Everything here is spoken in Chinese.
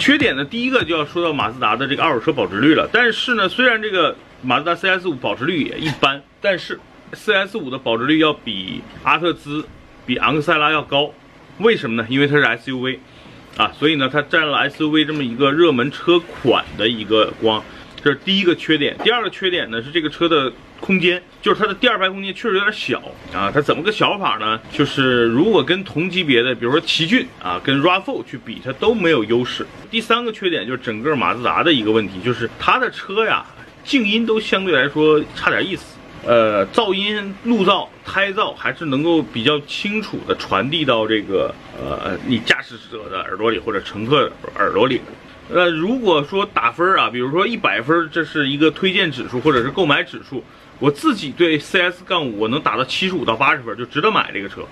缺点呢，第一个就要说到马自达的这个二手车保值率了。但是呢，虽然这个马自达 CS 五保值率也一般，但是 CS 五的保值率要比阿特兹、比昂克赛拉要高。为什么呢？因为它是 SUV，啊，所以呢，它占了 SUV 这么一个热门车款的一个光。这是第一个缺点，第二个缺点呢是这个车的空间，就是它的第二排空间确实有点小啊。它怎么个小法呢？就是如果跟同级别的，比如说奇骏啊，跟 RAV4 去比，它都没有优势。第三个缺点就是整个马自达的一个问题，就是它的车呀，静音都相对来说差点意思。呃，噪音、路噪、胎噪还是能够比较清楚的传递到这个呃你驾驶者的耳朵里或者乘客耳朵里。呃，如果说打分啊，比如说一百分，这是一个推荐指数或者是购买指数，我自己对 CS 杠五我能打到七十五到八十分，就值得买这个车。